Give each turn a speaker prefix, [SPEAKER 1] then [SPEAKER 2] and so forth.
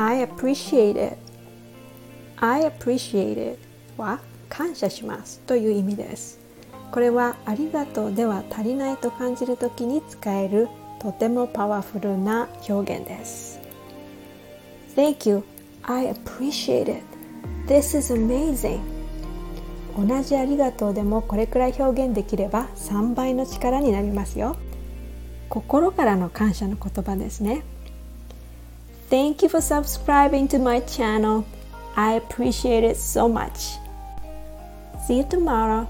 [SPEAKER 1] I appreciate it. I appreciate it は感謝しますという意味です。これはありがとうでは足りないと感じるときに使えるとてもパワフルな表現です。Thank you. I appreciate it. This is amazing. 同じありがとうでもこれくらい表現できれば3倍の力になりますよ。心からの感謝の言葉ですね。Thank you for subscribing to my channel. I appreciate it so much. See you tomorrow